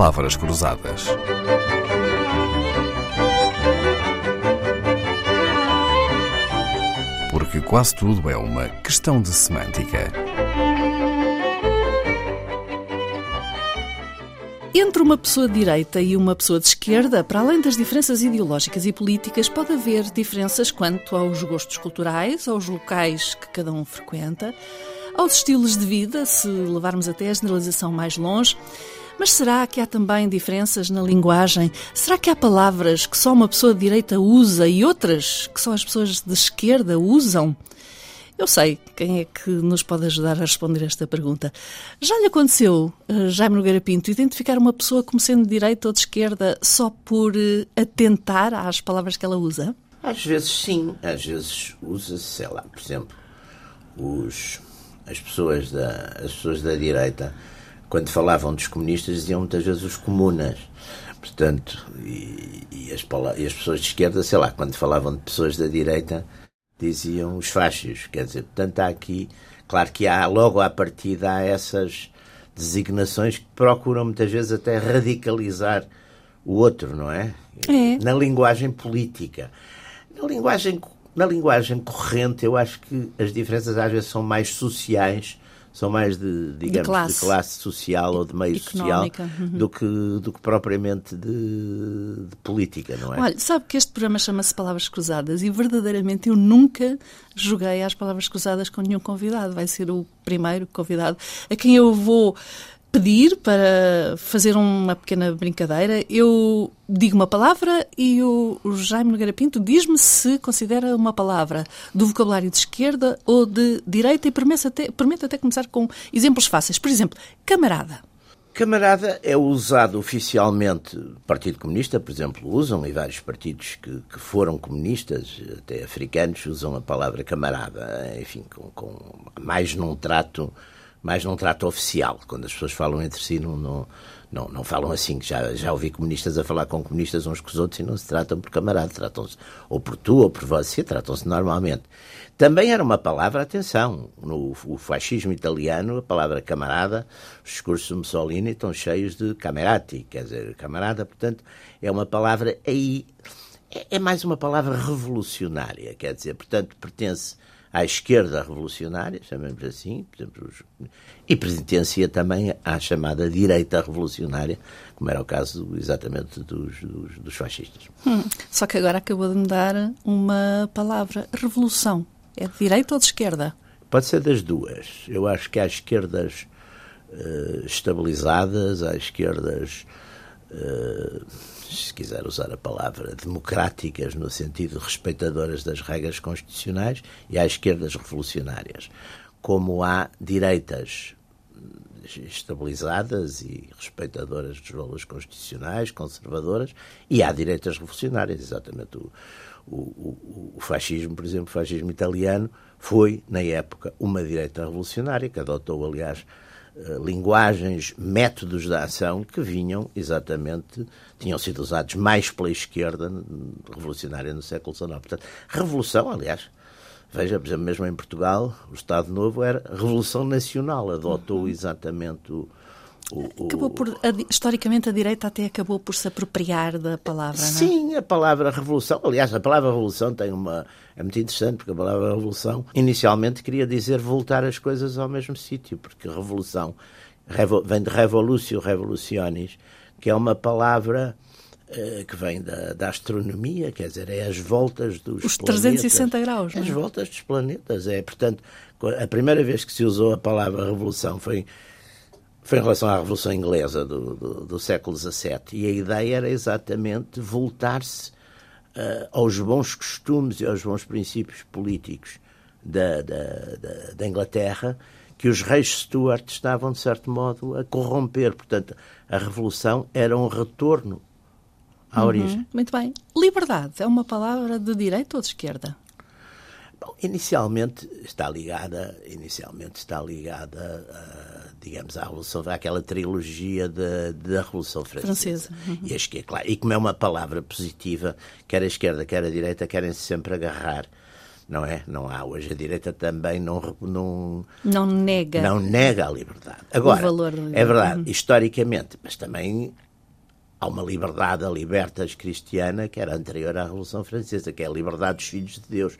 palavras cruzadas. Porque quase tudo é uma questão de semântica. Entre uma pessoa de direita e uma pessoa de esquerda, para além das diferenças ideológicas e políticas, pode haver diferenças quanto aos gostos culturais, aos locais que cada um frequenta, aos estilos de vida, se levarmos até a generalização mais longe. Mas será que há também diferenças na linguagem? Será que há palavras que só uma pessoa de direita usa e outras que só as pessoas de esquerda usam? Eu sei quem é que nos pode ajudar a responder esta pergunta. Já lhe aconteceu, eh, Jaime Nogueira Pinto, identificar uma pessoa como sendo de direita ou de esquerda só por eh, atentar às palavras que ela usa? Às vezes sim, às vezes usa-se, sei lá, por exemplo, os, as, pessoas da, as pessoas da direita, quando falavam dos comunistas, diziam muitas vezes os comunas. Portanto, e, e, as, e as pessoas de esquerda, sei lá, quando falavam de pessoas da direita, diziam os fachos. Quer dizer, portanto, há aqui, claro que há, logo à partida, há essas designações que procuram muitas vezes até radicalizar o outro, não é? É. Na linguagem política. Na linguagem, na linguagem corrente, eu acho que as diferenças às vezes são mais sociais são mais de, digamos, de classe, de classe social ou de meio Económica. social uhum. do, que, do que propriamente de, de, política, não é? Olha, sabe que este programa chama-se Palavras Cruzadas e verdadeiramente eu nunca joguei às Palavras Cruzadas com nenhum convidado. Vai ser o primeiro convidado a quem eu vou pedir para fazer uma pequena brincadeira. Eu digo uma palavra e o, Jaime Nogueira Pinto diz-me se considera uma palavra do vocabulário de esquerda ou de direita e permite até, permite até começar com exemplos fáceis. Por exemplo, camarada. Camarada é usado oficialmente, Partido Comunista, por exemplo, usam, e vários partidos que, que foram comunistas, até africanos, usam a palavra camarada, enfim, com, com mais num trato mais num trato oficial. Quando as pessoas falam entre si, não, não, não, não falam assim. Já, já ouvi comunistas a falar com comunistas uns com os outros e não se tratam por camarada, tratam-se ou por tu ou por você, tratam-se normalmente. Também era uma palavra, atenção, no o fascismo italiano, a palavra camarada, os discursos de Mussolini estão cheios de camerati, quer dizer, camarada, portanto, é uma palavra aí, é, é mais uma palavra revolucionária, quer dizer, portanto, pertence à esquerda revolucionária, chamemos assim, exemplo, os, e pertencia também à chamada direita revolucionária, como era o caso exatamente dos, dos, dos fascistas. Hum, só que agora acabou de me dar uma palavra, revolução. É de direita ou de esquerda? Pode ser das duas. Eu acho que há esquerdas uh, estabilizadas, há esquerdas. Uh, se quiser usar a palavra, democráticas, no sentido respeitadoras das regras constitucionais, e há esquerdas revolucionárias. Como há direitas estabilizadas e respeitadoras dos valores constitucionais, conservadoras, e há direitas revolucionárias, exatamente. O, o, o, o, fascismo, por exemplo, o fascismo italiano, foi, na época, uma direita revolucionária, que adotou, aliás, eh, linguagens, métodos de ação que vinham exatamente, tinham sido usados mais pela esquerda revolucionária no século XIX. Portanto, revolução, aliás, veja, por exemplo, mesmo em Portugal, o Estado Novo era Revolução Nacional, adotou exatamente o, o, acabou por, historicamente, a direita até acabou por se apropriar da palavra, não é? Sim, a palavra revolução. Aliás, a palavra revolução tem uma. É muito interessante, porque a palavra revolução inicialmente queria dizer voltar as coisas ao mesmo sítio, porque revolução vem de revolutio revolutionis, que é uma palavra eh, que vem da, da, astronomia, quer dizer, é as voltas dos Os planetas. 360 graus. As é? voltas dos planetas. É, portanto, a primeira vez que se usou a palavra revolução foi foi em relação à Revolução Inglesa do, do, do século XVII. E a ideia era exatamente voltar-se uh, aos bons costumes e aos bons princípios políticos da, da, da, da, Inglaterra que os reis Stuart estavam, de certo modo, a corromper. Portanto, a Revolução era um retorno à uhum, origem. Muito bem. Liberdade é uma palavra de direita ou de esquerda? Bom, inicialmente está ligada, inicialmente está ligada, uh, digamos, à revolução, àquela trilogia da Revolução Francesa. Francesa. Uhum. E é claro. E como é uma palavra positiva, quer a esquerda, quer a direita, querem -se sempre agarrar não é? Não há hoje a direita também não não não nega não nega a liberdade. Agora o valor é verdade uhum. historicamente, mas também há uma liberdade, a libertas cristiana, que era anterior à Revolução Francesa, que é a liberdade dos filhos de Deus.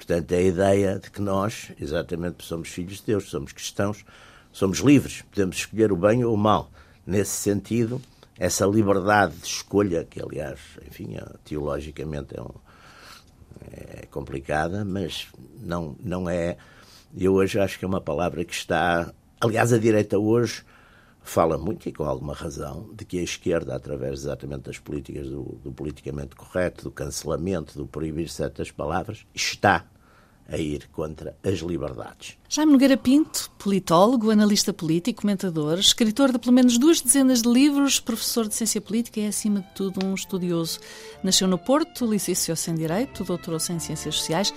Portanto, é a ideia de que nós, exatamente, somos filhos de Deus, somos cristãos, somos livres, podemos escolher o bem ou o mal. Nesse sentido, essa liberdade de escolha, que aliás, enfim, é, teologicamente é, um, é complicada, mas não, não é. Eu hoje acho que é uma palavra que está. Aliás, a direita hoje fala muito, e com alguma razão, de que a esquerda, através exatamente das políticas do, do politicamente correto, do cancelamento, do proibir certas palavras, está a ir contra as liberdades. Jaime Nogueira Pinto, politólogo, analista político, comentador, escritor de pelo menos duas dezenas de livros, professor de ciência política e, acima de tudo, um estudioso. Nasceu no Porto, licenciou-se em Direito, doutorou-se em Ciências Sociais,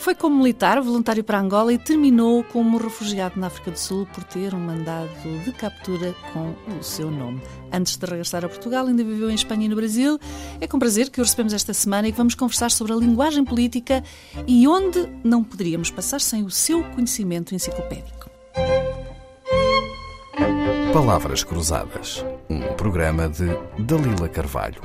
foi como militar, voluntário para Angola e terminou como refugiado na África do Sul por ter um mandado de captura com o seu nome. Antes de regressar a Portugal, ainda viveu em Espanha e no Brasil. É com prazer que o recebemos esta semana e que vamos conversar sobre a linguagem política e onde não poderíamos passar sem o seu conhecimento enciclopédico. Palavras Cruzadas, um programa de Dalila Carvalho.